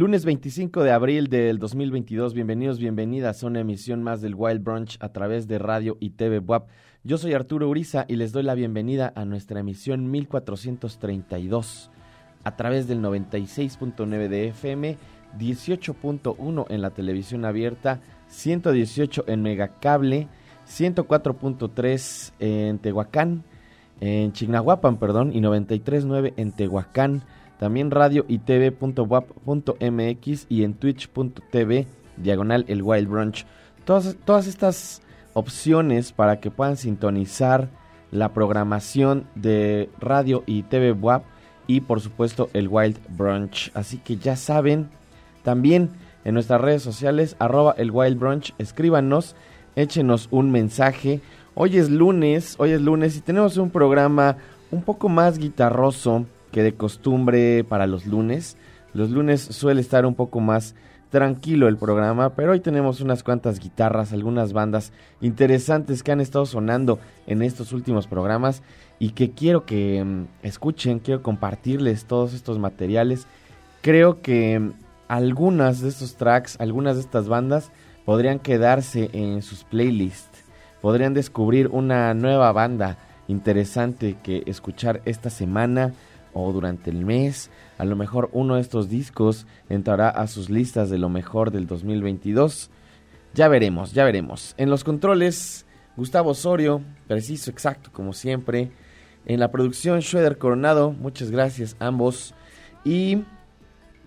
Lunes 25 de abril del 2022, bienvenidos, bienvenidas a una emisión más del Wild Brunch a través de radio y TV WAP. Yo soy Arturo Uriza y les doy la bienvenida a nuestra emisión 1432 a través del 96.9 de FM, 18.1 en la televisión abierta, 118 en Megacable, 104.3 en Tehuacán, en Chignahuapan, perdón, y 93.9 en Tehuacán también radio y tv.wap.mx y en twitch.tv diagonal el Wild Brunch. Todas, todas estas opciones para que puedan sintonizar la programación de radio y TV WAP y por supuesto el Wild Brunch. Así que ya saben, también en nuestras redes sociales, arroba el Wild Brunch, escríbanos, échenos un mensaje Hoy es lunes, hoy es lunes y tenemos un programa un poco más guitarroso que de costumbre para los lunes. Los lunes suele estar un poco más tranquilo el programa, pero hoy tenemos unas cuantas guitarras, algunas bandas interesantes que han estado sonando en estos últimos programas y que quiero que mm, escuchen, quiero compartirles todos estos materiales. Creo que mm, algunas de estos tracks, algunas de estas bandas podrían quedarse en sus playlists podrían descubrir una nueva banda interesante que escuchar esta semana o durante el mes. A lo mejor uno de estos discos entrará a sus listas de lo mejor del 2022. Ya veremos, ya veremos. En los controles, Gustavo Osorio, preciso, exacto, como siempre. En la producción, Schroeder Coronado, muchas gracias ambos. Y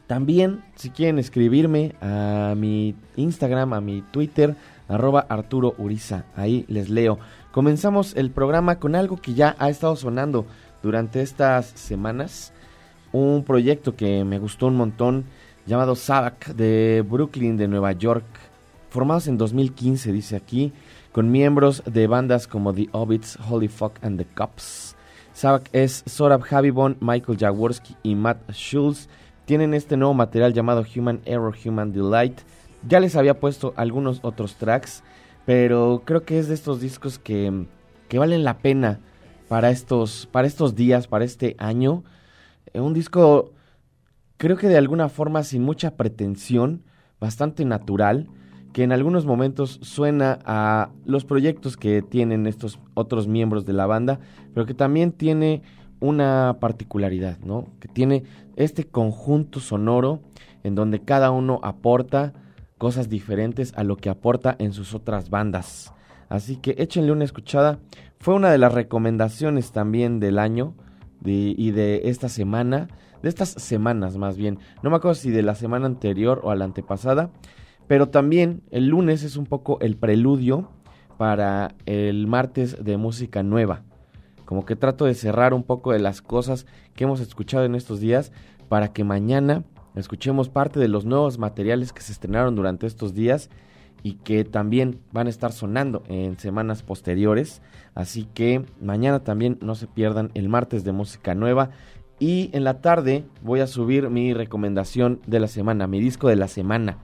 también, si quieren escribirme a mi Instagram, a mi Twitter, arroba Arturo Uriza. Ahí les leo. Comenzamos el programa con algo que ya ha estado sonando durante estas semanas. Un proyecto que me gustó un montón llamado Sabak de Brooklyn, de Nueva York. Formados en 2015, dice aquí, con miembros de bandas como The Hobbits, Holy Fuck and the Cops. Sabak es Sorab Javibon, Michael Jaworski y Matt Schultz. Tienen este nuevo material llamado Human Error, Human Delight ya les había puesto algunos otros tracks, pero creo que es de estos discos que, que valen la pena para estos, para estos días, para este año. Eh, un disco, creo que de alguna forma sin mucha pretensión, bastante natural, que en algunos momentos suena a los proyectos que tienen estos otros miembros de la banda, pero que también tiene una particularidad, ¿no? Que tiene este conjunto sonoro en donde cada uno aporta cosas diferentes a lo que aporta en sus otras bandas. Así que échenle una escuchada. Fue una de las recomendaciones también del año y de esta semana, de estas semanas más bien. No me acuerdo si de la semana anterior o a la antepasada, pero también el lunes es un poco el preludio para el martes de música nueva. Como que trato de cerrar un poco de las cosas que hemos escuchado en estos días para que mañana escuchemos parte de los nuevos materiales que se estrenaron durante estos días y que también van a estar sonando en semanas posteriores. Así que mañana también no se pierdan el martes de música nueva. Y en la tarde voy a subir mi recomendación de la semana, mi disco de la semana.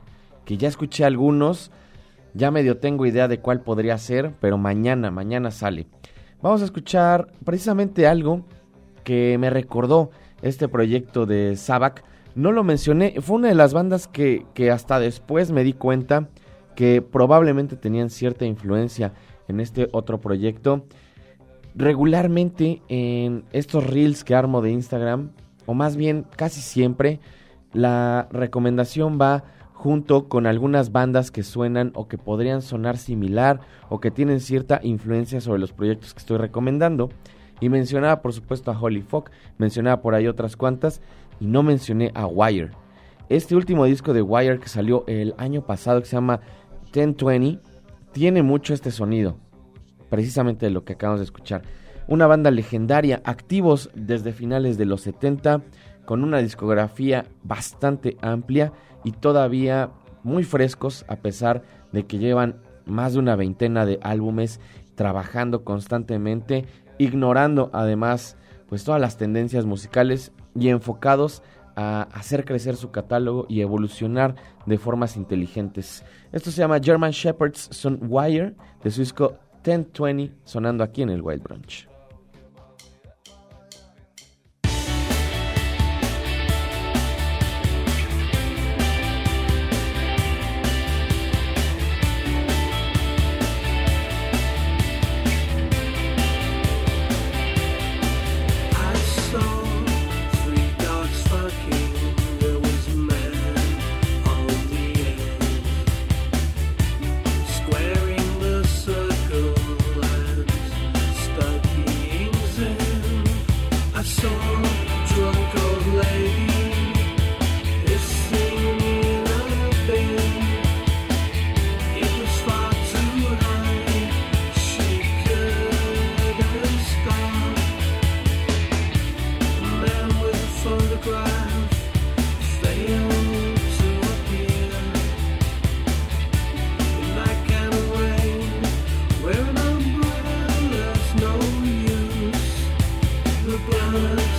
Que ya escuché algunos, ya medio tengo idea de cuál podría ser, pero mañana, mañana sale. Vamos a escuchar precisamente algo que me recordó este proyecto de Sabac no lo mencioné, fue una de las bandas que, que hasta después me di cuenta que probablemente tenían cierta influencia en este otro proyecto. Regularmente en estos reels que armo de Instagram, o más bien casi siempre, la recomendación va junto con algunas bandas que suenan o que podrían sonar similar o que tienen cierta influencia sobre los proyectos que estoy recomendando. Y mencionaba por supuesto a Holy Fuck, mencionaba por ahí otras cuantas y no mencioné a Wire. Este último disco de Wire que salió el año pasado que se llama 1020 tiene mucho este sonido, precisamente de lo que acabamos de escuchar. Una banda legendaria, activos desde finales de los 70, con una discografía bastante amplia y todavía muy frescos a pesar de que llevan más de una veintena de álbumes trabajando constantemente, ignorando además pues todas las tendencias musicales y enfocados a hacer crecer su catálogo y evolucionar de formas inteligentes. Esto se llama German Shepherds Son Wire de su disco 1020 sonando aquí en el Wild Brunch. the blood.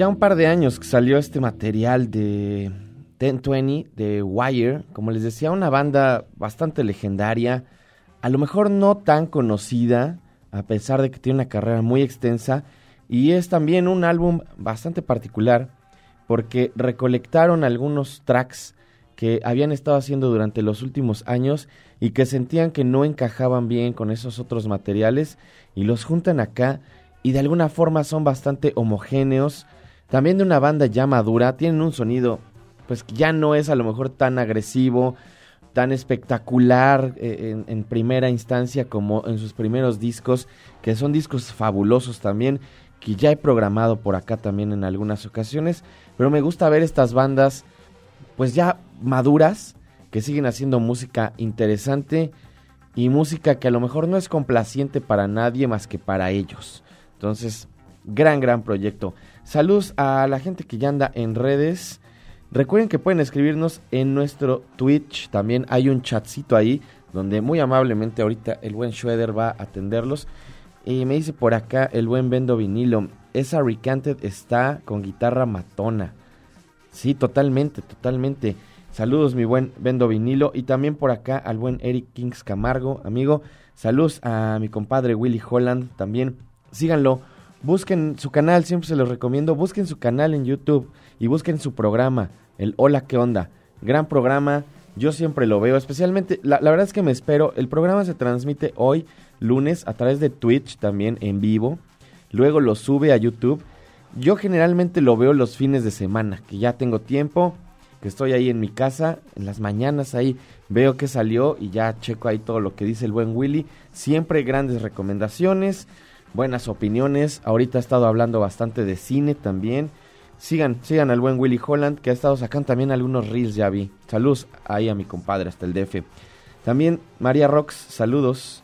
Ya un par de años que salió este material de 1020 de Wire, como les decía, una banda bastante legendaria, a lo mejor no tan conocida, a pesar de que tiene una carrera muy extensa, y es también un álbum bastante particular porque recolectaron algunos tracks que habían estado haciendo durante los últimos años y que sentían que no encajaban bien con esos otros materiales y los juntan acá y de alguna forma son bastante homogéneos. También de una banda ya madura, tienen un sonido pues ya no es a lo mejor tan agresivo, tan espectacular eh, en, primera instancia como en sus primeros discos, que son discos fabulosos también, que ya he programado por acá también en algunas ocasiones, pero me gusta ver estas bandas pues ya maduras, que siguen haciendo música interesante y música que a lo mejor no es complaciente para nadie más que para ellos. Entonces, gran, gran proyecto. Saludos a la gente que ya anda en redes. Recuerden que pueden escribirnos en nuestro Twitch. También hay un chatcito ahí donde muy amablemente ahorita el buen Schroeder va a atenderlos. Y me dice por acá el buen Bendo Vinilo. Esa Recanted está con guitarra matona. Sí, totalmente, totalmente. Saludos, mi buen Bendo Vinilo. Y también por acá al buen Eric Kings Camargo, amigo. Saludos a mi compadre Willy Holland también síganlo. Busquen su canal, siempre se los recomiendo. Busquen su canal en YouTube y busquen su programa, el Hola, ¿qué onda? Gran programa, yo siempre lo veo, especialmente, la, verdad es que me espero. El programa se transmite hoy, lunes, a través de Twitch también en vivo. Luego lo sube a YouTube. Yo generalmente lo veo los fines de semana, que ya tengo tiempo, que estoy ahí en mi casa, en las mañanas ahí veo que salió y ya checo ahí todo lo que dice el buen Willy. Siempre grandes recomendaciones buenas opiniones. Ahorita ha estado hablando bastante de cine también. Sigan, sigan al buen Willy Holland, que ha estado sacando también algunos reels, ya vi. Saludos ahí a mi compadre hasta el DF. También María Rox, saludos.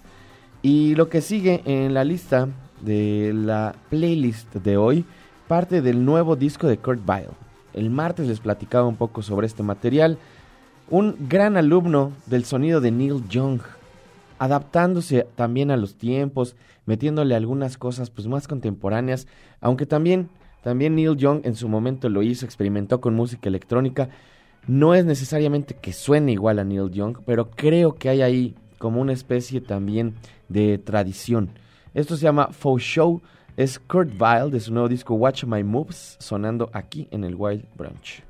Y lo que sigue en la lista de la playlist de hoy, parte del nuevo disco de Kurt Vile. El martes les platicaba un poco sobre este material. Un gran alumno del sonido de Neil Young, adaptándose también a los tiempos, metiéndole algunas cosas pues más contemporáneas, aunque también también Neil Young en su momento lo hizo, experimentó con música electrónica. No es necesariamente que suene igual a Neil Young, pero creo que hay ahí como una especie también de tradición. Esto se llama Faux Show, es Kurt Vile de su nuevo disco Watch My Moves, sonando aquí en el Wild Branch.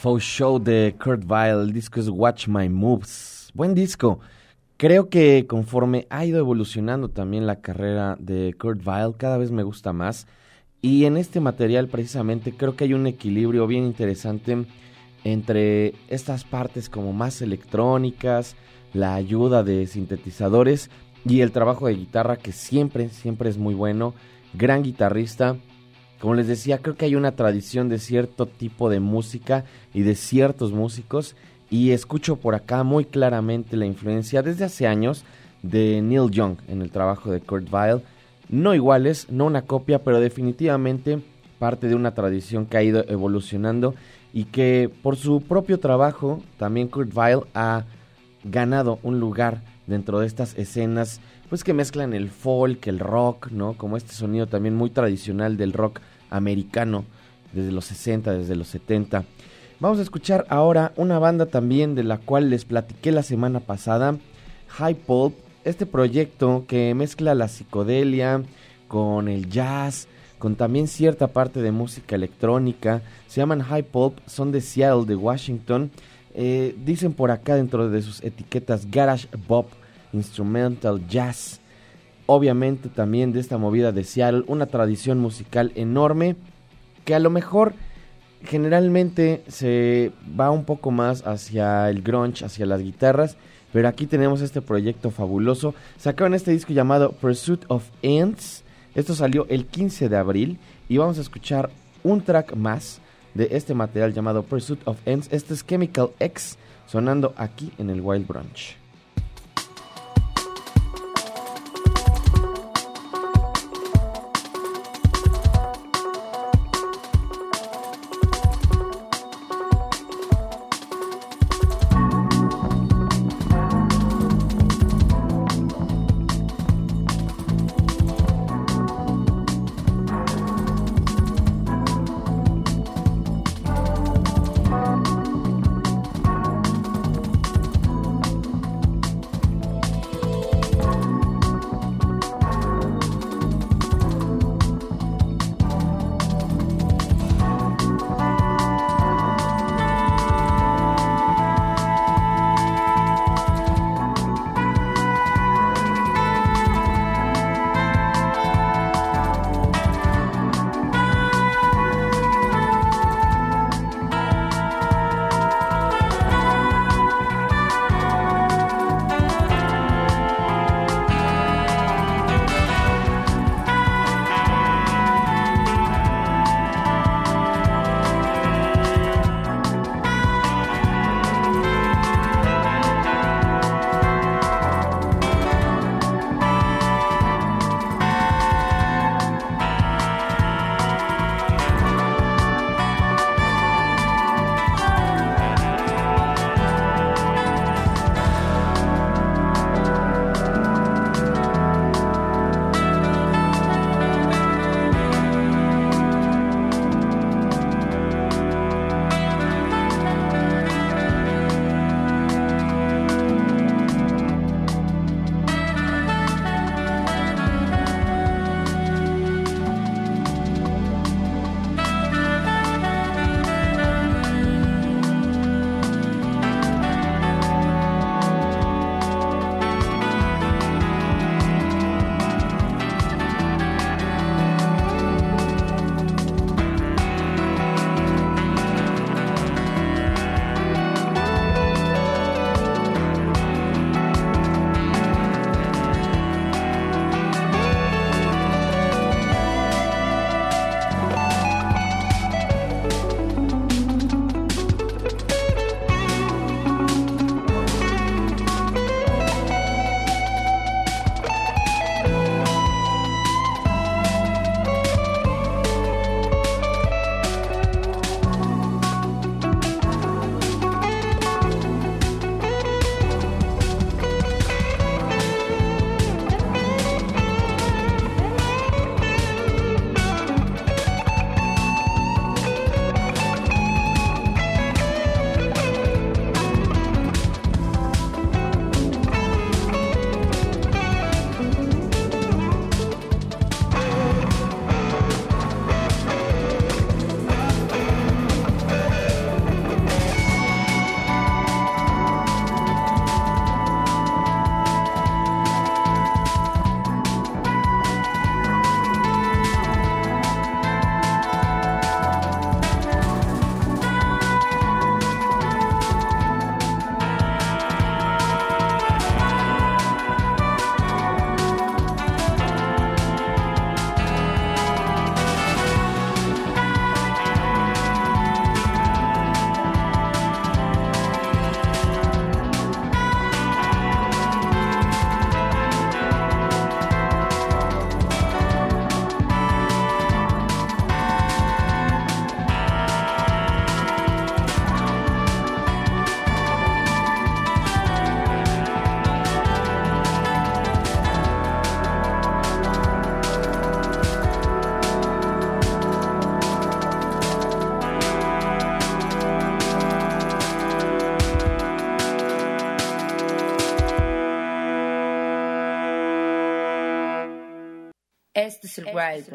Faux Show de Kurt Vile, el disco es Watch My Moves. Buen disco. Creo que conforme ha ido evolucionando también la carrera de Kurt Vile, cada vez me gusta más. Y en este material precisamente creo que hay un equilibrio bien interesante entre estas partes como más electrónicas, la ayuda de sintetizadores y el trabajo de guitarra que siempre, siempre es muy bueno. Gran guitarrista. Como les decía, creo que hay una tradición de cierto tipo de música y de ciertos músicos y escucho por acá muy claramente la influencia desde hace años de Neil Young en el trabajo de Kurt Weill. No iguales, no una copia, pero definitivamente parte de una tradición que ha ido evolucionando y que por su propio trabajo también Kurt Weill ha ganado un lugar dentro de estas escenas pues que mezclan el folk, el rock, ¿no? Como este sonido también muy tradicional del rock americano desde los 60, desde los 70. Vamos a escuchar ahora una banda también de la cual les platiqué la semana pasada, High Pulp, este proyecto que mezcla la psicodelia con el jazz, con también cierta parte de música electrónica. Se llaman High Pulp, son de Seattle, de Washington. Eh, dicen por acá dentro de sus etiquetas Garage Bop, Instrumental Jazz. Obviamente también de esta movida de Seattle, una tradición musical enorme que a lo mejor generalmente se va un poco más hacia el grunge, hacia las guitarras, pero aquí tenemos este proyecto fabuloso. Sacaron este disco llamado Pursuit of Ants. Esto salió el 15 de abril y vamos a escuchar un track más de este material llamado Pursuit of Ants. Este es Chemical X sonando aquí en el Wild Brunch. Este es el Wild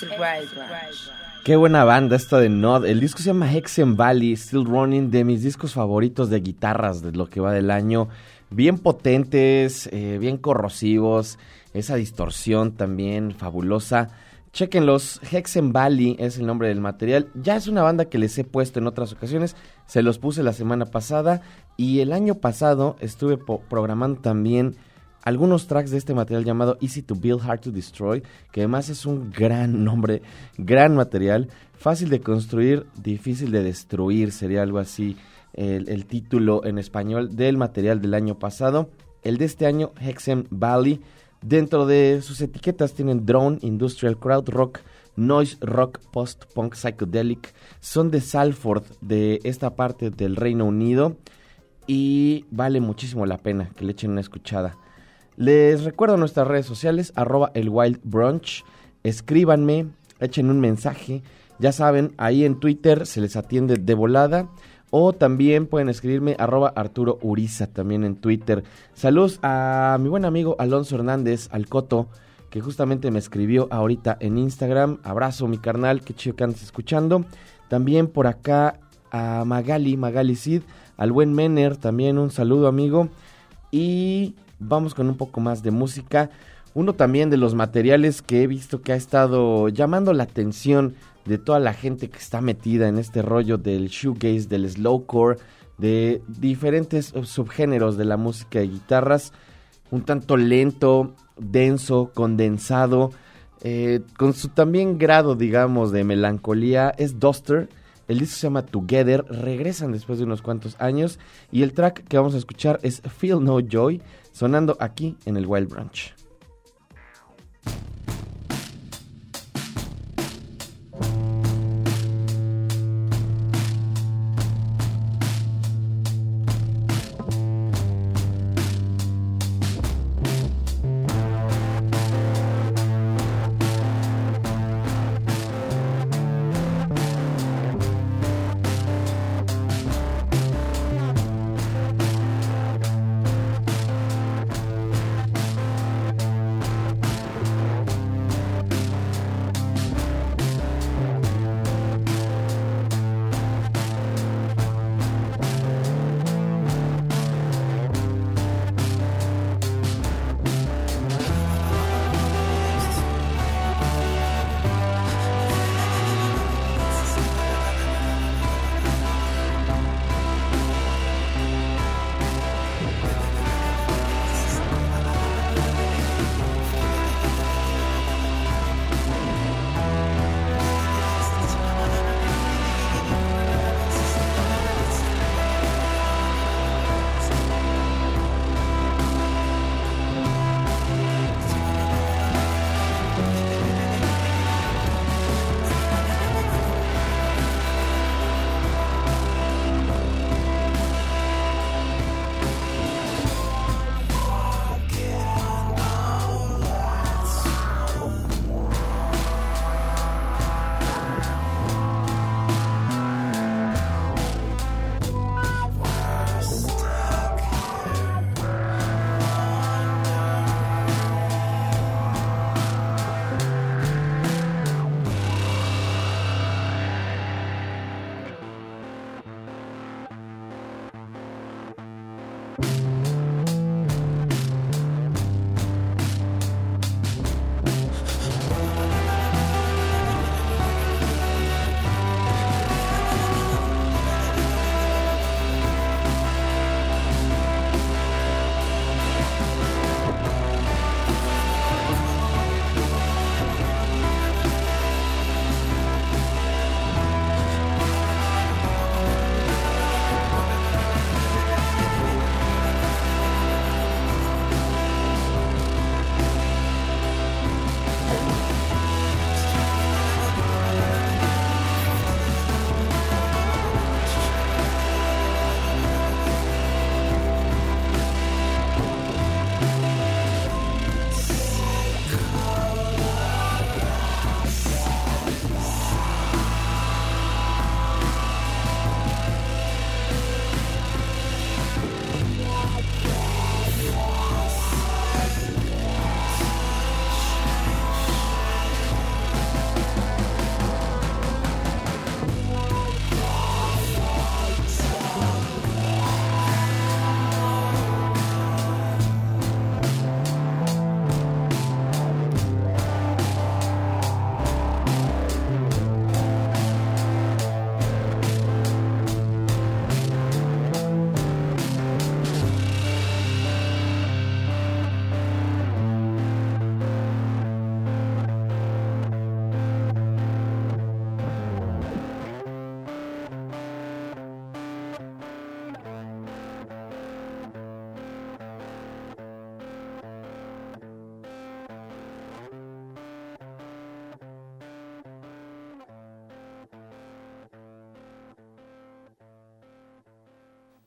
Branch. Es el Wild Qué buena banda esta de Nod. El disco se llama Hexen Valley, Still Running, de mis discos favoritos de guitarras de lo que va del año. Bien potentes, eh, bien corrosivos, esa distorsión también fabulosa Chequen los Hexen Valley es el nombre del material. Ya es una banda que les he puesto en otras ocasiones. Se los puse la semana pasada y el año pasado estuve programando también algunos tracks de este material llamado Easy to Build, Hard to Destroy, que además es un gran nombre, gran material, fácil de construir, difícil de destruir, sería algo así el, título en español del material del año pasado. El de este año, Hexen Valley. Dentro de sus etiquetas tienen Drone, Industrial Crowd Rock, Noise Rock, Post Punk Psychedelic. Son de Salford, de esta parte del Reino Unido. Y vale muchísimo la pena que le echen una escuchada. Les recuerdo nuestras redes sociales, arroba el Wild Brunch. Escríbanme, echen un mensaje. Ya saben, ahí en Twitter se les atiende de volada. O también pueden escribirme arroba Arturo Uriza también en Twitter. Saludos a mi buen amigo Alonso Hernández, al Coto, que justamente me escribió ahorita en Instagram. Abrazo mi carnal, qué chido que andas escuchando. También por acá a Magali, Magali Sid, al buen Mener, también un saludo amigo. Y vamos con un poco más de música. Uno también de los materiales que he visto que ha estado llamando la atención de toda la gente que está metida en este rollo del shoegaze, del slowcore, de diferentes subgéneros de la música de guitarras, un tanto lento, denso, condensado, eh, con su también grado, digamos, de melancolía, es Duster. El disco se llama Together, regresan después de unos cuantos años y el track que vamos a escuchar es Feel No Joy, sonando aquí en el Wild Branch.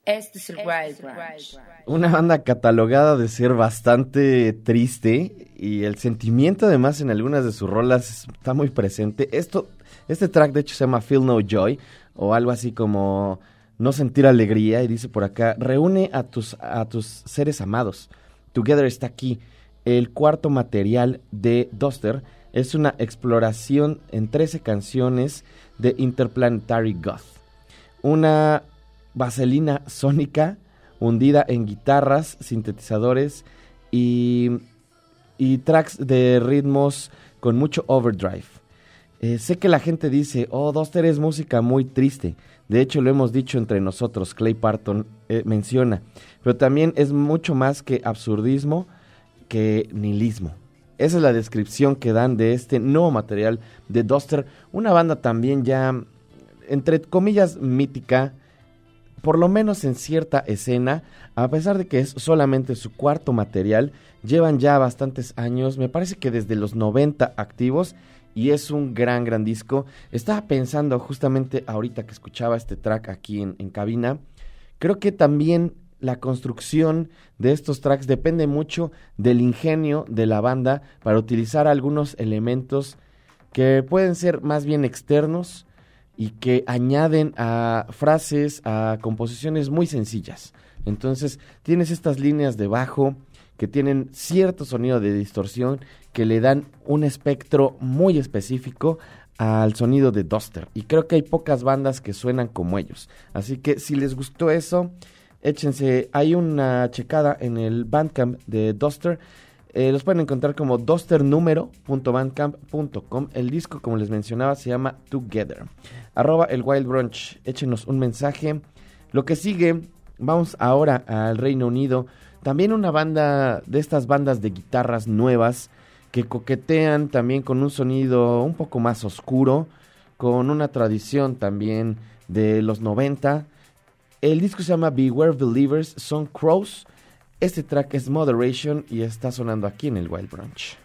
Este es el Wild Branch. Una banda catalogada de ser bastante triste y el sentimiento además en algunas de sus rolas está muy presente. Esto, este track de hecho se llama Feel No Joy o algo así como no sentir alegría y dice por acá, reúne a tus, a tus seres amados. Together está aquí. El cuarto material de Duster es una exploración en 13 canciones de Interplanetary Goth. Una vaselina sónica hundida en guitarras, sintetizadores y, y tracks de ritmos con mucho overdrive. Eh, sé que la gente dice, oh, Duster es música muy triste. De hecho, lo hemos dicho entre nosotros, Clay Parton eh, menciona. Pero también es mucho más que absurdismo, que nihilismo. Esa es la descripción que dan de este nuevo material de Duster. Una banda también ya, entre comillas, mítica, por lo menos en cierta escena, a pesar de que es solamente su cuarto material, llevan ya bastantes años, me parece que desde los 90 activos, y es un gran, gran disco. Estaba pensando justamente ahorita que escuchaba este track aquí en, en cabina, creo que también la construcción de estos tracks depende mucho del ingenio de la banda para utilizar algunos elementos que pueden ser más bien externos y que añaden a frases, a composiciones muy sencillas. Entonces tienes estas líneas de bajo que tienen cierto sonido de distorsión que le dan un espectro muy específico al sonido de Duster. Y creo que hay pocas bandas que suenan como ellos. Así que si les gustó eso, échense, hay una checada en el Bandcamp de Duster eh, los pueden encontrar como dosternumero.bandcamp.com. El disco, como les mencionaba, se llama Together. Arroba el Wild Brunch. Échenos un mensaje. Lo que sigue, vamos ahora al Reino Unido. También una banda de estas bandas de guitarras nuevas que coquetean también con un sonido un poco más oscuro, con una tradición también de los 90. El disco se llama Beware Believers, son Crows. Este track es Moderation y está sonando aquí en el Wild Brunch.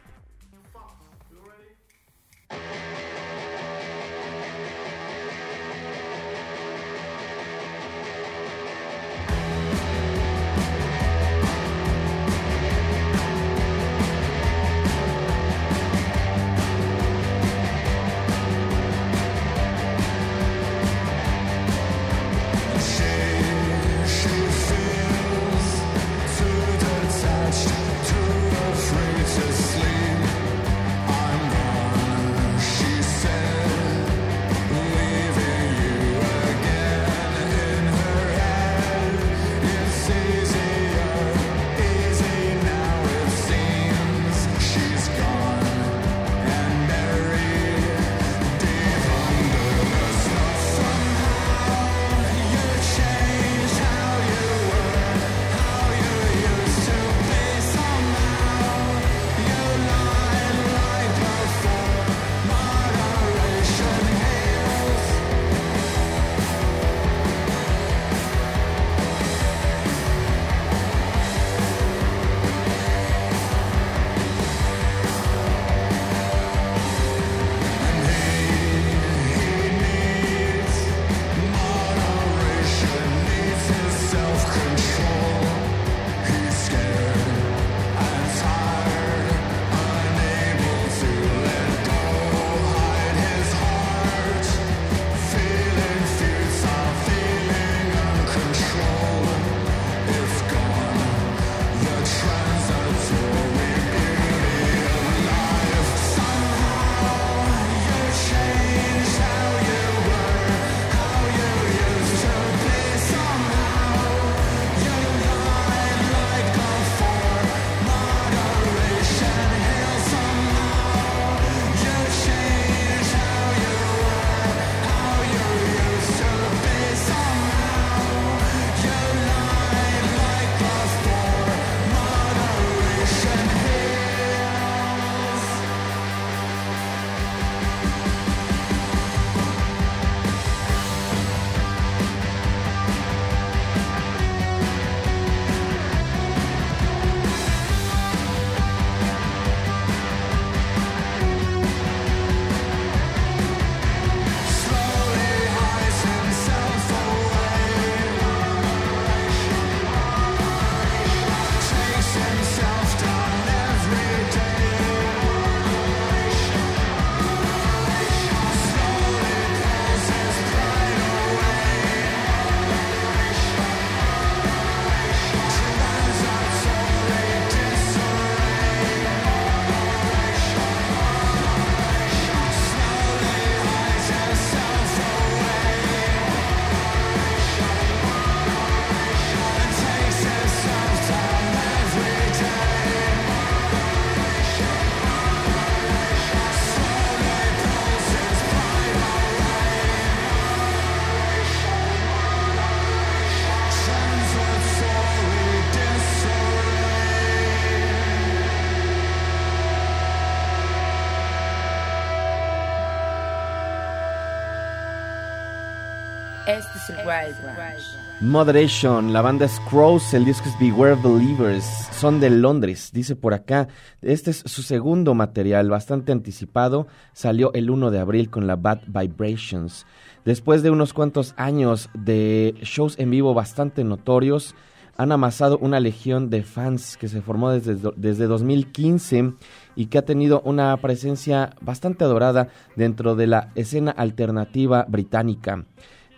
Moderation, la banda Scrolls, el disco es Beware Believers, son de Londres, dice por acá. Este es su segundo material, bastante anticipado, salió el 1 de abril con la Bad Vibrations. Después de unos cuantos años de shows en vivo bastante notorios, han amasado una legión de fans que se formó desde, desde 2015 y que ha tenido una presencia bastante adorada dentro de la escena alternativa británica.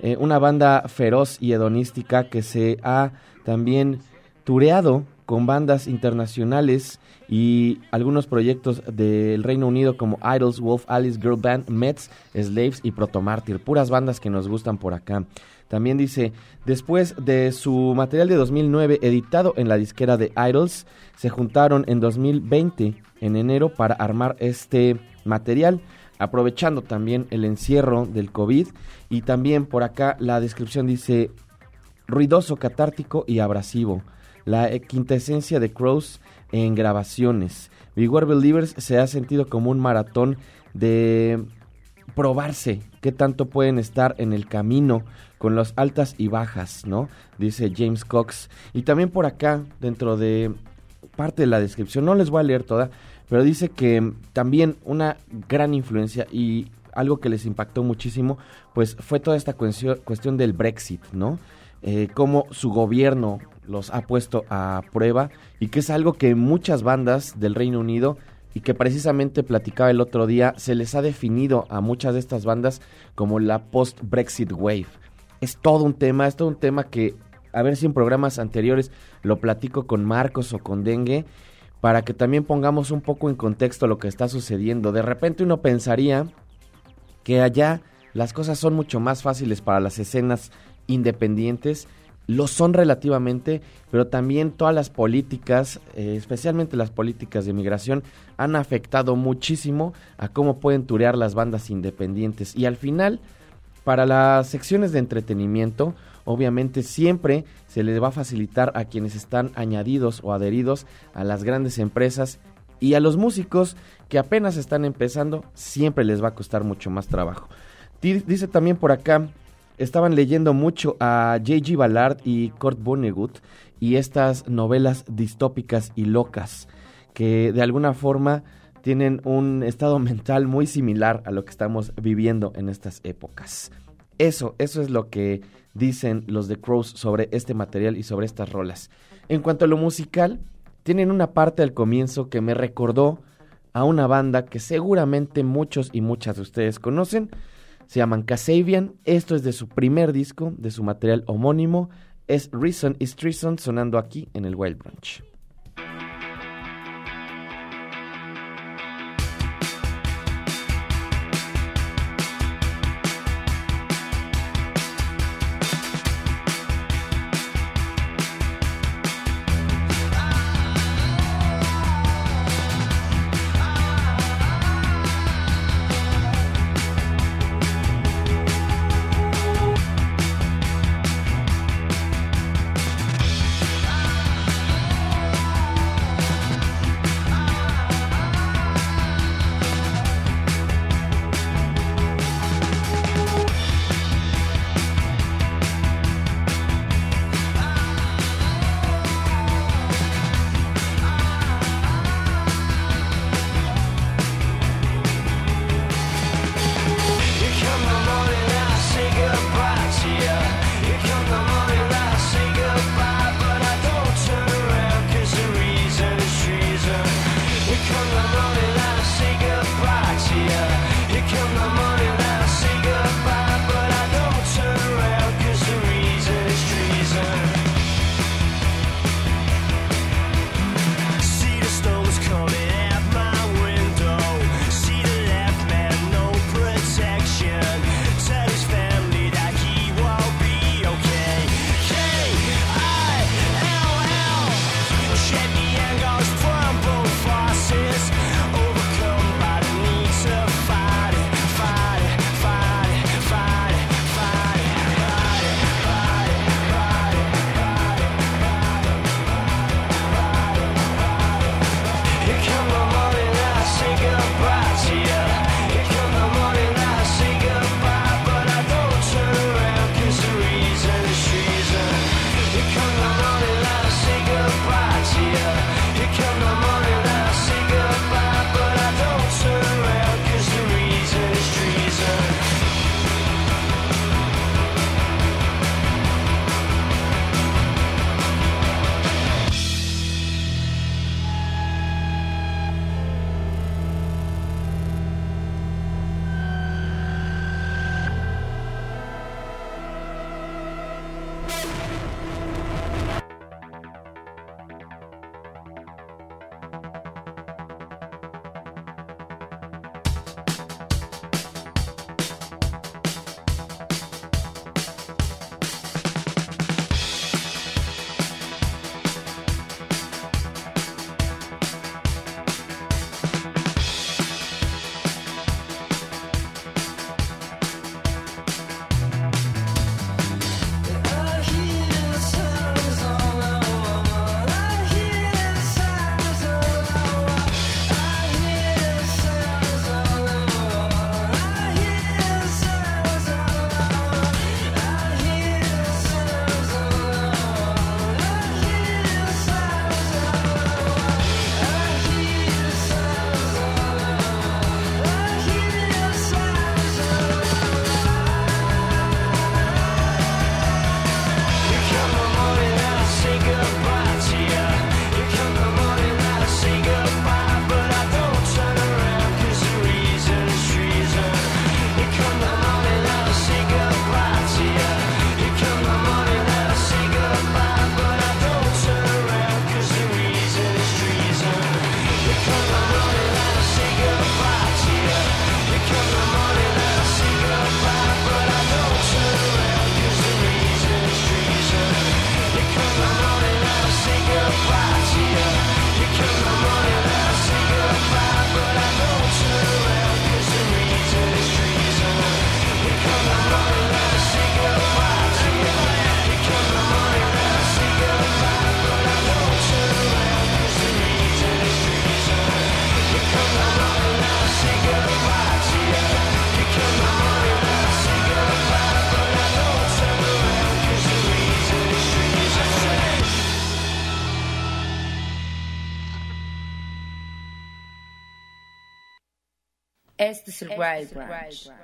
Eh, una banda feroz y hedonística que se ha también tureado con bandas internacionales y algunos proyectos del Reino Unido como Idols, Wolf Alice, Girl Band, Mets, Slaves y Protomartyr, puras bandas que nos gustan por acá. También dice, después de su material de 2009 editado en la disquera de Idols, se juntaron en 2020, en enero, para armar este material, aprovechando también el encierro del COVID. Y también por acá la descripción dice, ruidoso, catártico y abrasivo. La quintesencia de Crows en grabaciones. Beware Believers se ha sentido como un maratón de probarse qué tanto pueden estar en el camino con las altas y bajas, ¿no? Dice James Cox. Y también por acá, dentro de parte de la descripción, no les voy a leer toda, pero dice que también una gran influencia y algo que les impactó muchísimo, pues fue toda esta cuestión, del Brexit, ¿no? Eh, cómo su gobierno los ha puesto a prueba y que es algo que muchas bandas del Reino Unido y que precisamente platicaba el otro día, se les ha definido a muchas de estas bandas como la post-Brexit Wave. Es todo un tema, es todo un tema que a ver si en programas anteriores lo platico con Marcos o con Dengue para que también pongamos un poco en contexto lo que está sucediendo. De repente uno pensaría que allá las cosas son mucho más fáciles para las escenas independientes lo son relativamente, pero también todas las políticas, eh, especialmente las políticas de migración, han afectado muchísimo a cómo pueden turear las bandas independientes. Y al final, para las secciones de entretenimiento, obviamente siempre se les va a facilitar a quienes están añadidos o adheridos a las grandes empresas y a los músicos que apenas están empezando, siempre les va a costar mucho más trabajo. Dice también por acá estaban leyendo mucho a J.G. Ballard y Kurt Vonnegut y estas novelas distópicas y locas que de alguna forma tienen un estado mental muy similar a lo que estamos viviendo en estas épocas. Eso, eso es lo que dicen los de Crows sobre este material y sobre estas rolas. En cuanto a lo musical, tienen una parte al comienzo que me recordó a una banda que seguramente muchos y muchas de ustedes conocen, se llaman Kasabian. Esto es de su primer disco, de su material homónimo. Es Reason is Treason sonando aquí en el Wild Branch.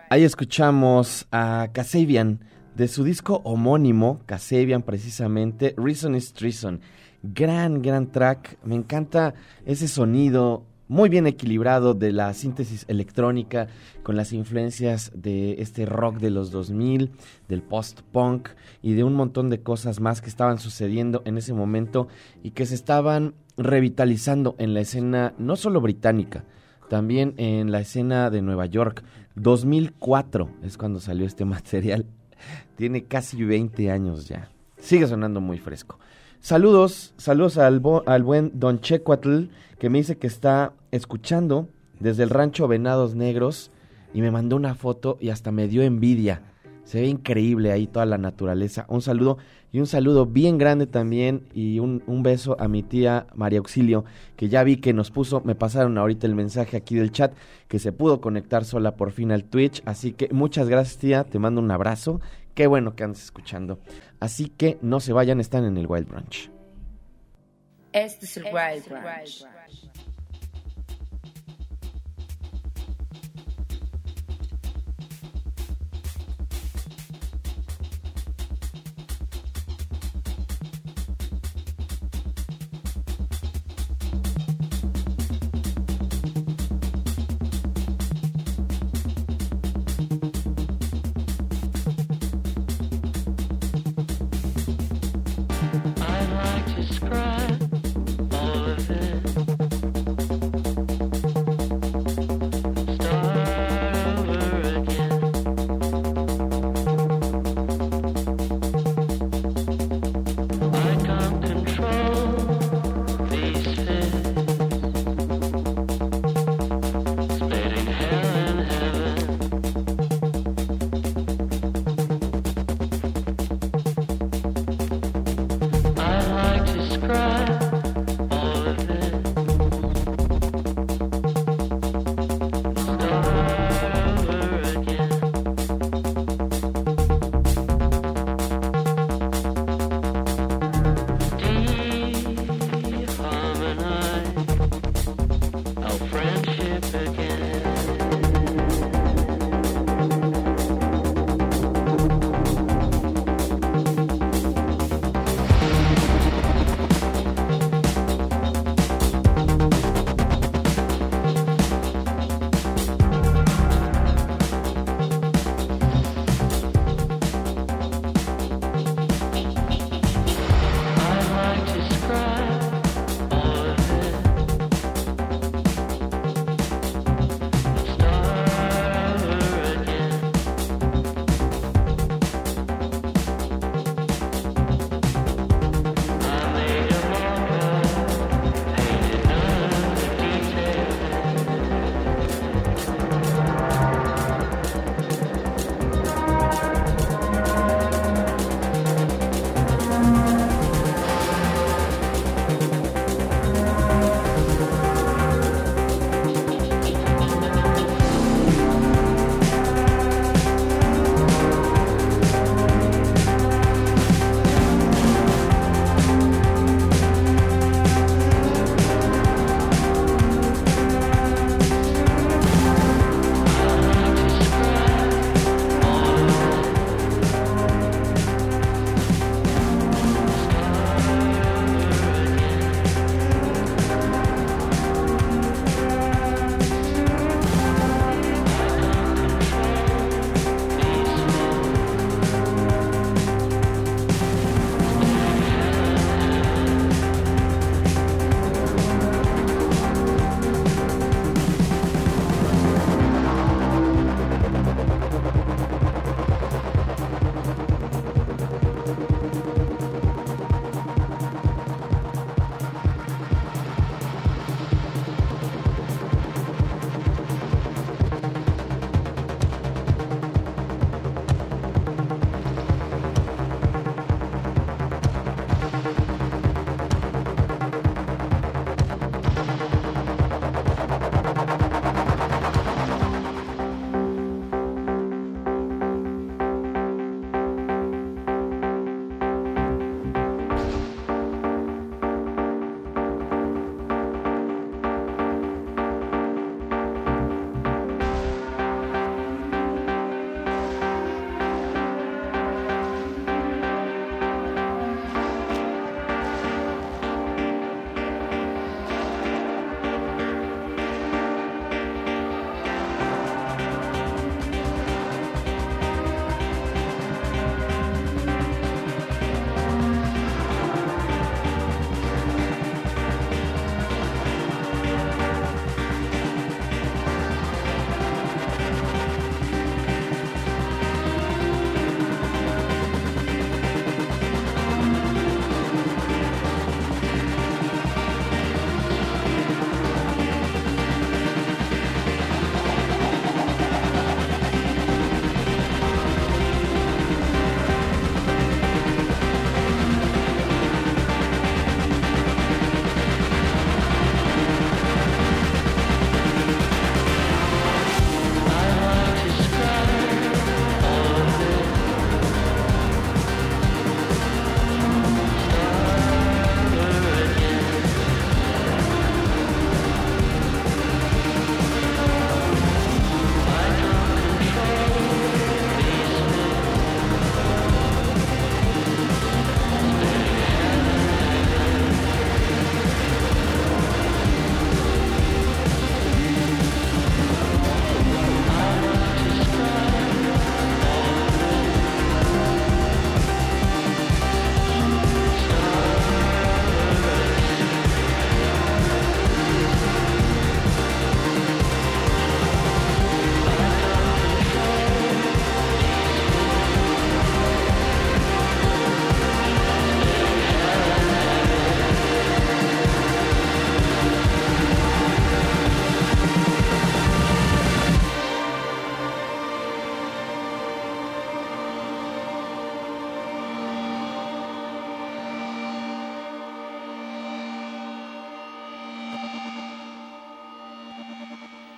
Ahí escuchamos a Kasabian de su disco homónimo, Kasabian precisamente, Reason is Treason. Gran, gran track. Me encanta ese sonido muy bien equilibrado de la síntesis electrónica con las influencias de este rock de los 2000, del post-punk y de un montón de cosas más que estaban sucediendo en ese momento y que se estaban revitalizando en la escena no solo británica, también en la escena de Nueva York. 2004 es cuando salió este material. Tiene casi 20 años ya. Sigue sonando muy fresco. Saludos, saludos al, al buen Don Checuatl que me dice que está escuchando desde el rancho Venados Negros y me mandó una foto y hasta me dio envidia. Se ve increíble ahí toda la naturaleza. Un saludo y un saludo bien grande también y un, un, beso a mi tía María Auxilio, que ya vi que nos puso, me pasaron ahorita el mensaje aquí del chat, que se pudo conectar sola por fin al Twitch. Así que muchas gracias tía, te mando un abrazo. Qué bueno que andes escuchando. Así que no se vayan, están en el Wild Branch. Este es el Wild Branch.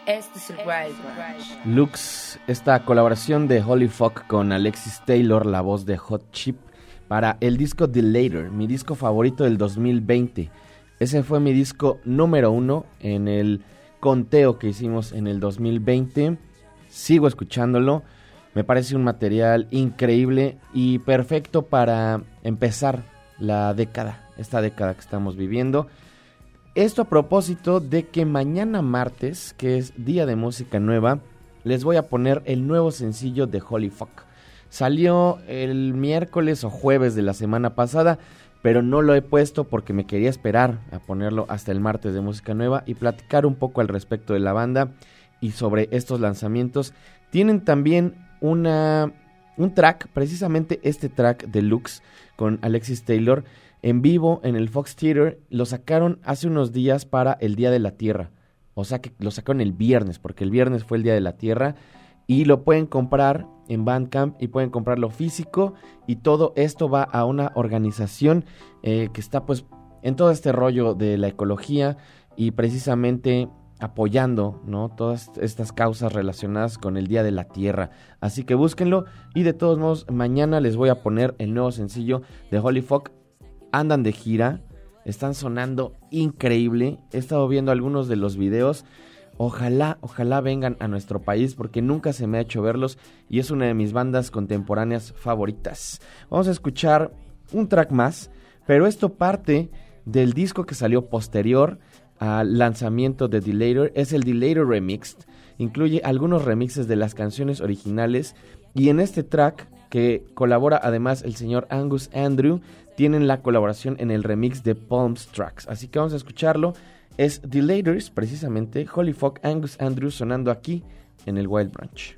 Este es el Wild Branch. Lux, esta colaboración de Holy Fuck con Alexis Taylor, la voz de Hot Chip, para el disco The Later, mi disco favorito del 2020. Ese fue mi disco número uno en el conteo que hicimos en el 2020. Sigo escuchándolo. Me parece un material increíble y perfecto para empezar la década, esta década que estamos viviendo. Esto a propósito de que mañana martes, que es Día de Música Nueva, les voy a poner el nuevo sencillo de Holy Fuck. Salió el miércoles o jueves de la semana pasada, pero no lo he puesto porque me quería esperar a ponerlo hasta el martes de Música Nueva y platicar un poco al respecto de la banda y sobre estos lanzamientos. Tienen también una, un track, precisamente este track deluxe con Alexis Taylor en vivo en el Fox Theater. Lo sacaron hace unos días para el Día de la Tierra. O sea que lo sacaron el viernes, porque el viernes fue el Día de la Tierra. Y lo pueden comprar en Bandcamp y pueden comprarlo físico. Y todo esto va a una organización eh, que está pues en todo este rollo de la ecología y precisamente apoyando ¿no? todas estas causas relacionadas con el Día de la Tierra. Así que búsquenlo y de todos modos mañana les voy a poner el nuevo sencillo de Holy Fuck. Andan de gira, están sonando increíble. He estado viendo algunos de los videos. Ojalá, ojalá vengan a nuestro país porque nunca se me ha hecho verlos y es una de mis bandas contemporáneas favoritas. Vamos a escuchar un track más, pero esto parte del disco que salió posterior al lanzamiento de Delator es el Delator Remixed. Incluye algunos remixes de las canciones originales y en este track que colabora además el señor Angus Andrew tienen la colaboración en el remix de Palms Tracks. Así que vamos a escucharlo. Es The Laters, precisamente, Holy Fuck, Angus Andrews sonando aquí en el Wild Branch.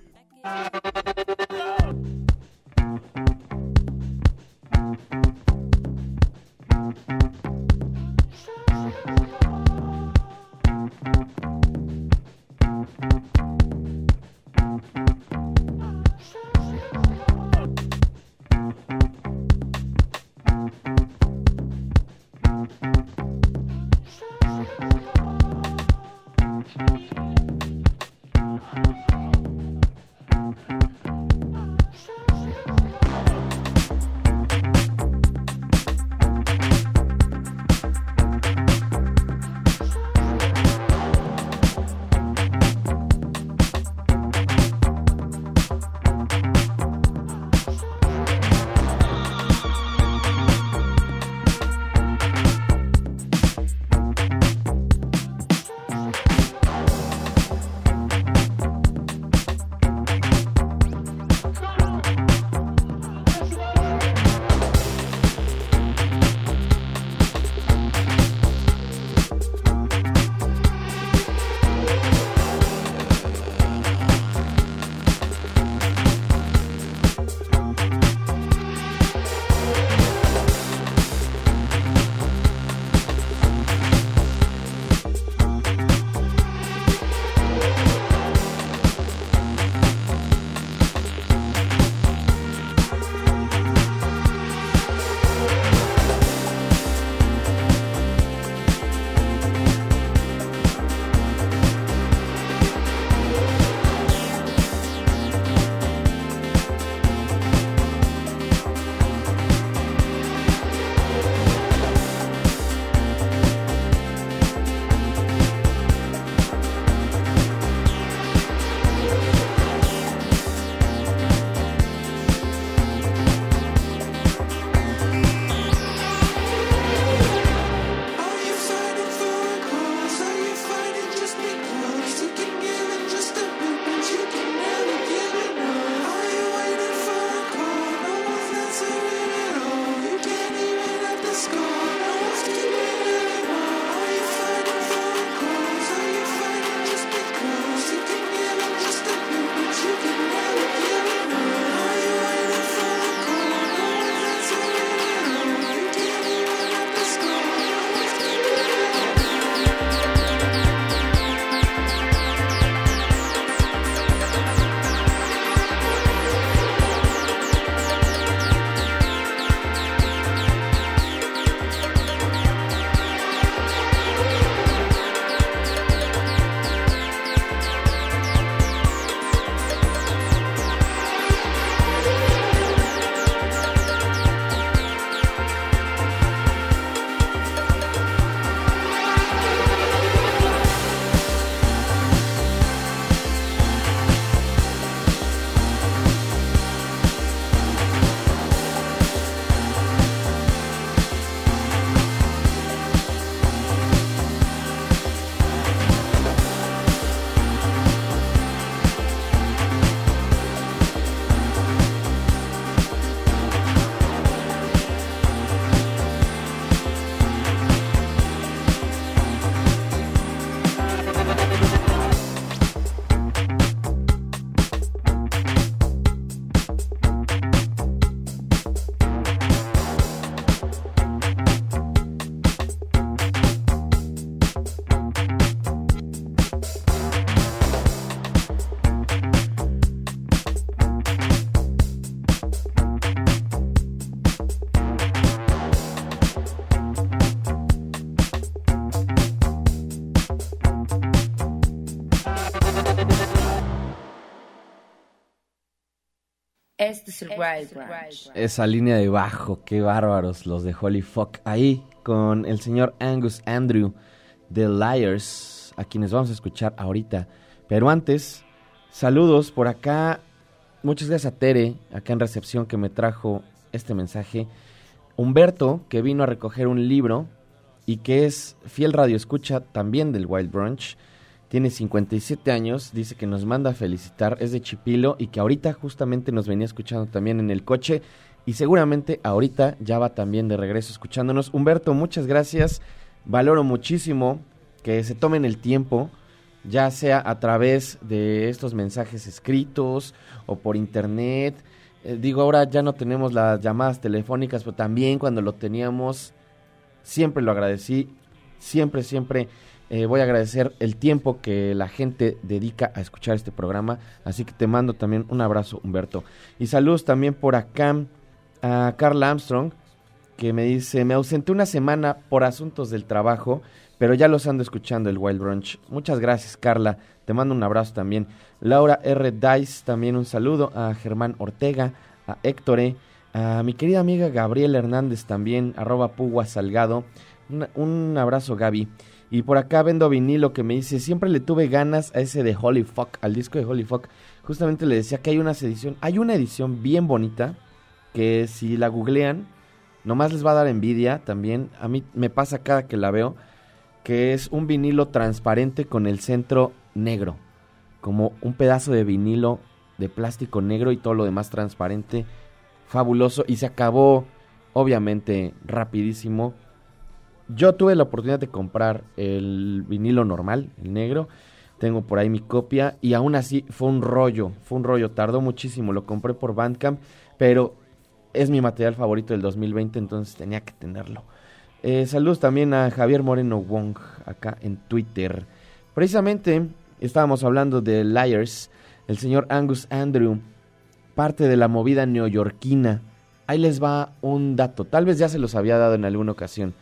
Es el este Wild Branch. Esa línea de bajo, qué bárbaros los de Holy Fuck. Ahí con el señor Angus Andrew de Liars, a quienes vamos a escuchar ahorita. Pero antes, saludos por acá. Muchas gracias a Tere, acá en recepción, que me trajo este mensaje. Humberto, que vino a recoger un libro y que es fiel radio escucha también del Wild Brunch tiene 57 años, dice que nos manda a felicitar, es de Chipilo y que ahorita justamente nos venía escuchando también en el coche y seguramente ahorita ya va también de regreso escuchándonos. Humberto, muchas gracias, valoro muchísimo que se tomen el tiempo, ya sea a través de estos mensajes escritos o por internet. Eh, digo, ahora ya no tenemos las llamadas telefónicas, pero también cuando lo teníamos, siempre lo agradecí, siempre, siempre eh, voy a agradecer el tiempo que la gente dedica a escuchar este programa. Así que te mando también un abrazo, Humberto. Y saludos también por acá a Carla Armstrong, que me dice, me ausenté una semana por asuntos del trabajo, pero ya los ando escuchando el Wild Brunch. Muchas gracias, Carla. Te mando un abrazo también. Laura R. Dice, también un saludo. A Germán Ortega, a Héctor e, a mi querida amiga Gabriela Hernández también, arroba Pugua Salgado. un abrazo, Gaby. Y por acá vendo vinilo que me dice, siempre le tuve ganas a ese de Holy Fuck, al disco de Holy Fuck. Justamente le decía que hay una edición, hay una edición bien bonita que si la googlean, nomás les va a dar envidia también. A mí me pasa cada que la veo, que es un vinilo transparente con el centro negro, como un pedazo de vinilo de plástico negro y todo lo demás transparente, fabuloso y se acabó obviamente rapidísimo yo tuve la oportunidad de comprar el vinilo normal, el negro. Tengo por ahí mi copia y aún así fue un rollo, fue un rollo, tardó muchísimo. Lo compré por Bandcamp, pero es mi material favorito del 2020, entonces tenía que tenerlo. Eh, saludos también a Javier Moreno Wong acá en Twitter. Precisamente estábamos hablando de Liars, el señor Angus Andrew, parte de la movida neoyorquina. Ahí les va un dato, tal vez ya se los había dado en alguna ocasión.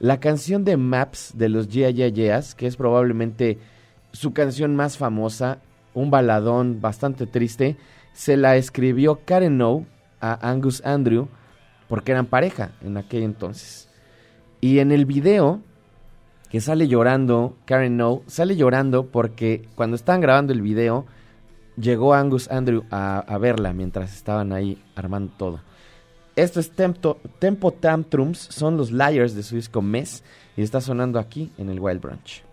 La canción de Maps de los Yeah Yeah Yeahs, que es probablemente su canción más famosa, un baladón bastante triste, se la escribió Karen No a Angus Andrew porque eran pareja en aquel entonces. Y en el video que sale llorando Karen No, sale llorando porque cuando estaban grabando el video llegó Angus Andrew a, a verla mientras estaban ahí armando todo. Esto es Tempo, Tempo Tantrums, son los Liars de su disco Mes y está sonando aquí en el Wild Branch.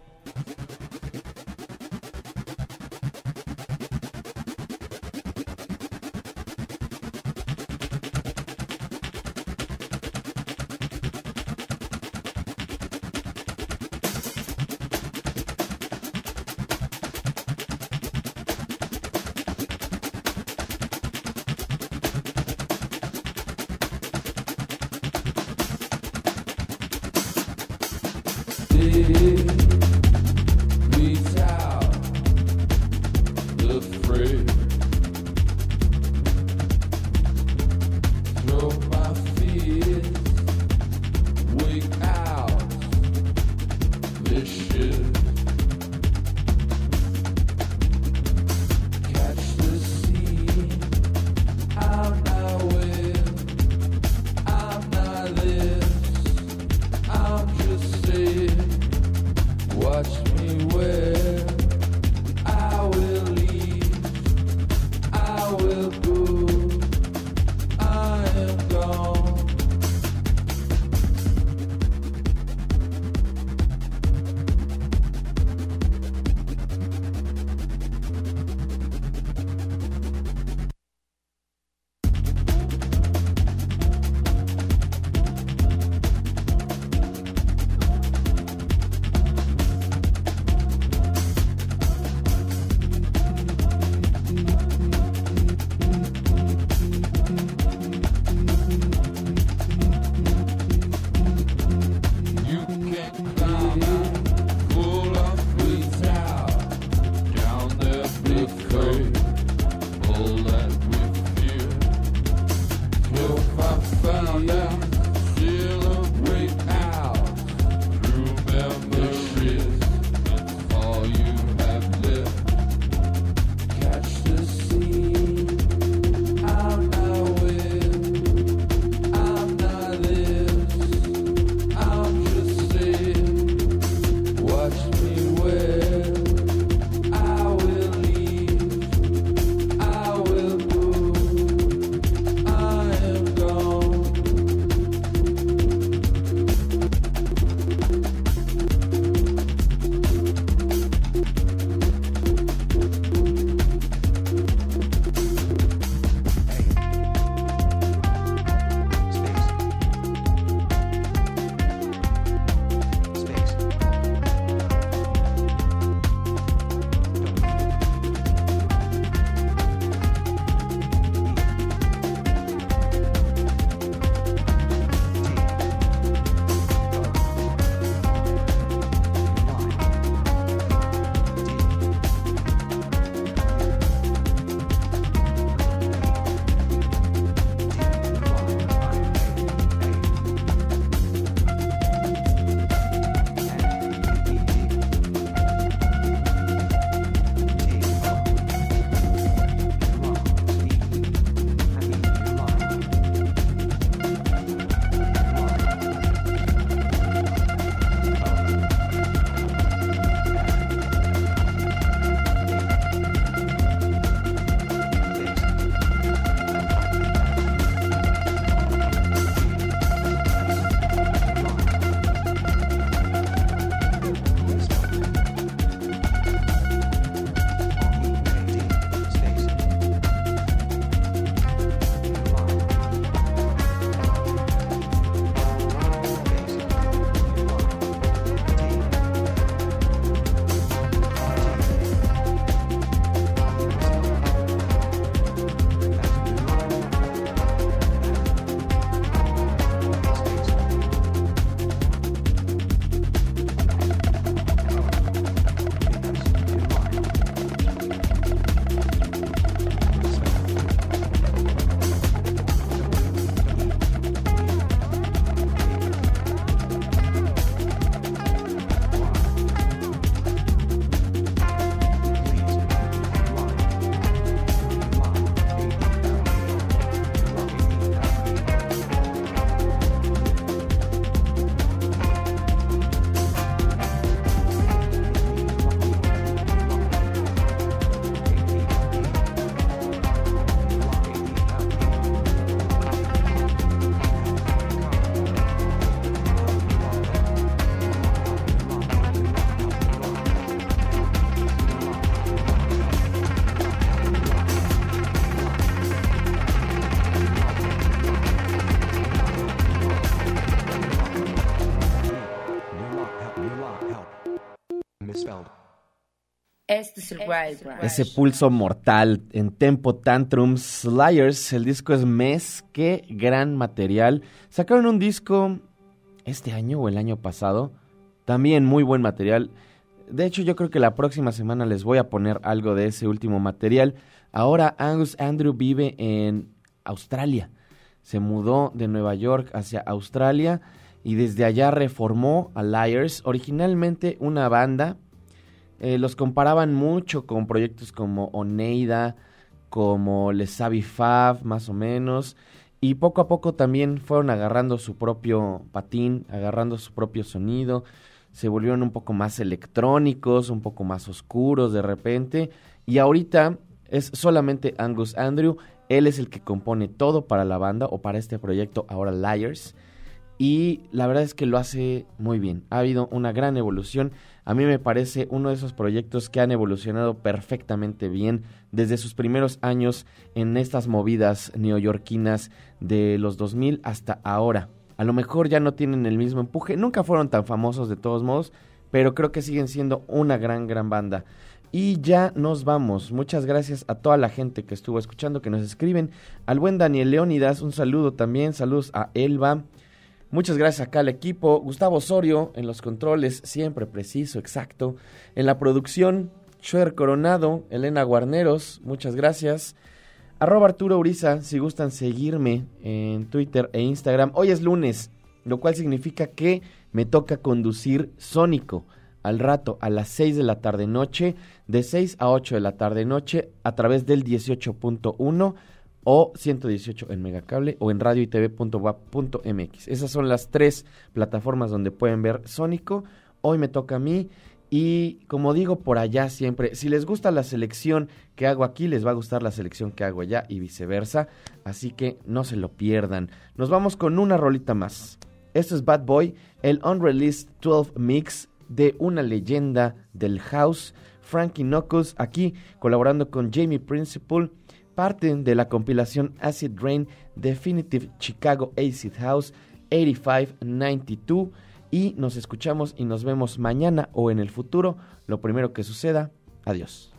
Este es el Wild Ese pulso mortal en Tempo Tantrums Liars. El disco es Mes. Qué gran material. Sacaron un disco este año o el año pasado. También muy buen material. De hecho, yo creo que la próxima semana les voy a poner algo de ese último material. Ahora Angus Andrew vive en Australia. Se mudó de Nueva York hacia Australia y desde allá reformó a Liars, originalmente una banda eh, los comparaban mucho con proyectos como Oneida, como Les Fab, más o menos. Y poco a poco también fueron agarrando su propio patín, agarrando su propio sonido. Se volvieron un poco más electrónicos, un poco más oscuros de repente. Y ahorita es solamente Angus Andrew. Él es el que compone todo para la banda o para este proyecto, ahora Liars. Y la verdad es que lo hace muy bien. Ha habido una gran evolución. A mí me parece uno de esos proyectos que han evolucionado perfectamente bien desde sus primeros años en estas movidas neoyorquinas de los 2000 hasta ahora. A lo mejor ya no tienen el mismo empuje, nunca fueron tan famosos de todos modos, pero creo que siguen siendo una gran, gran banda. Y ya nos vamos. Muchas gracias a toda la gente que estuvo escuchando, que nos escriben. Al buen Daniel Leónidas, un saludo también. Saludos a Elba. Muchas gracias acá al equipo. Gustavo Osorio en los controles, siempre preciso, exacto. En la producción, Schwer Coronado, Elena Guarneros, muchas gracias. Arroba Arturo Uriza, si gustan seguirme en Twitter e Instagram. Hoy es lunes, lo cual significa que me toca conducir Sónico al rato a las 6 de la tarde noche, de 6 a 8 de la tarde noche, a través del 18.1 o 118 en Megacable o en radio y mx Esas son las tres plataformas donde pueden ver Sónico. Hoy me toca a mí y como digo por allá siempre, si les gusta la selección que hago aquí, les va a gustar la selección que hago allá y viceversa. Así que no se lo pierdan. Nos vamos con una rolita más. Esto es Bad Boy, el Unreleased 12 Mix de una leyenda del house, Frankie Knuckles, aquí colaborando con Jamie Principal parten de la compilación Acid Rain Definitive Chicago Acid House 8592 y nos escuchamos y nos vemos mañana o en el futuro. Lo primero que suceda, adiós.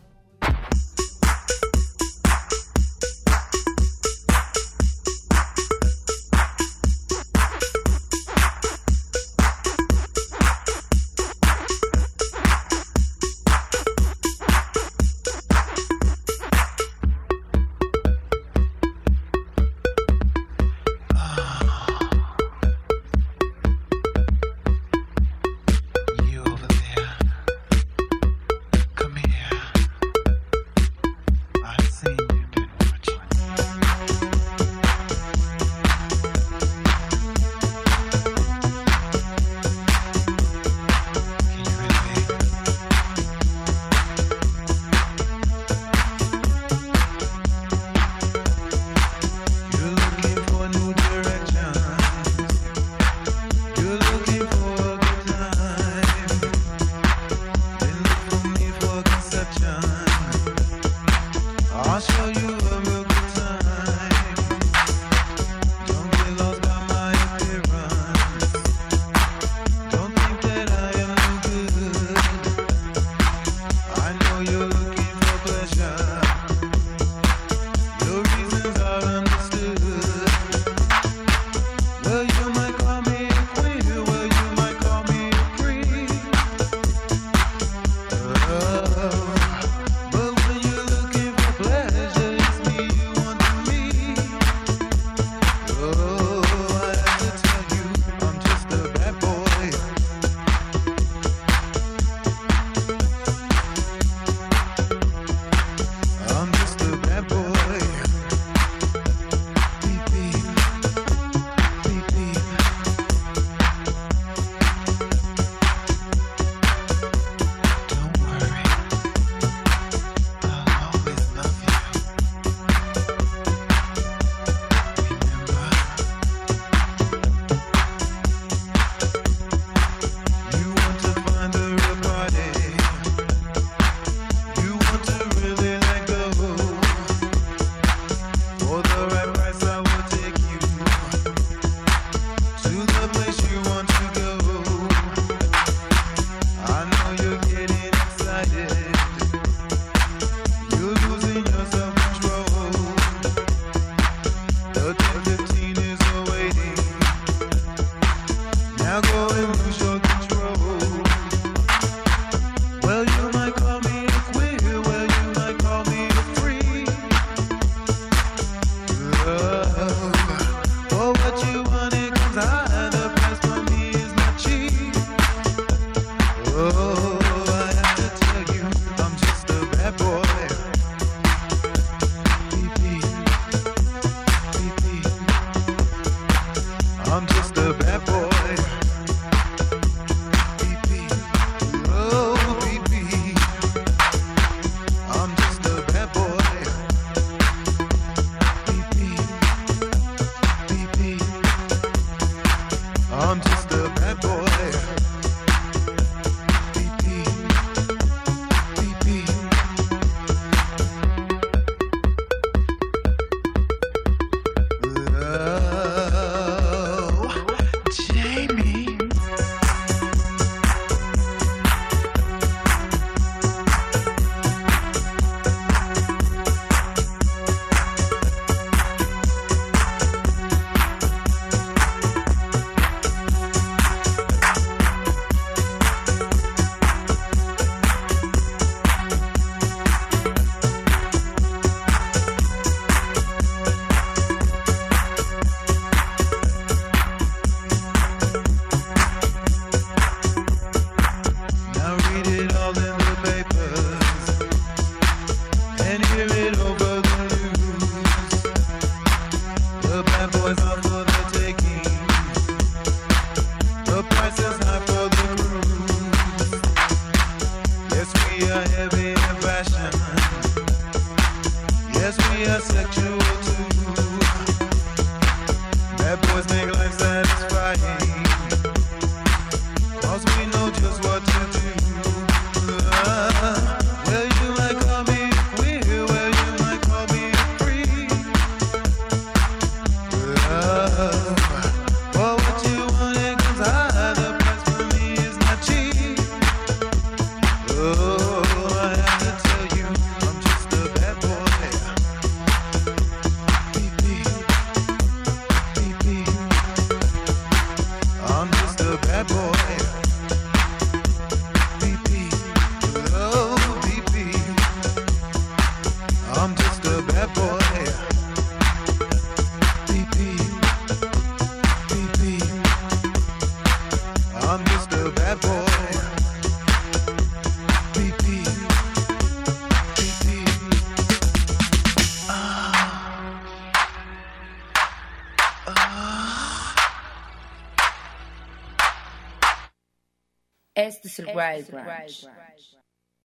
Este es el Wild Branch.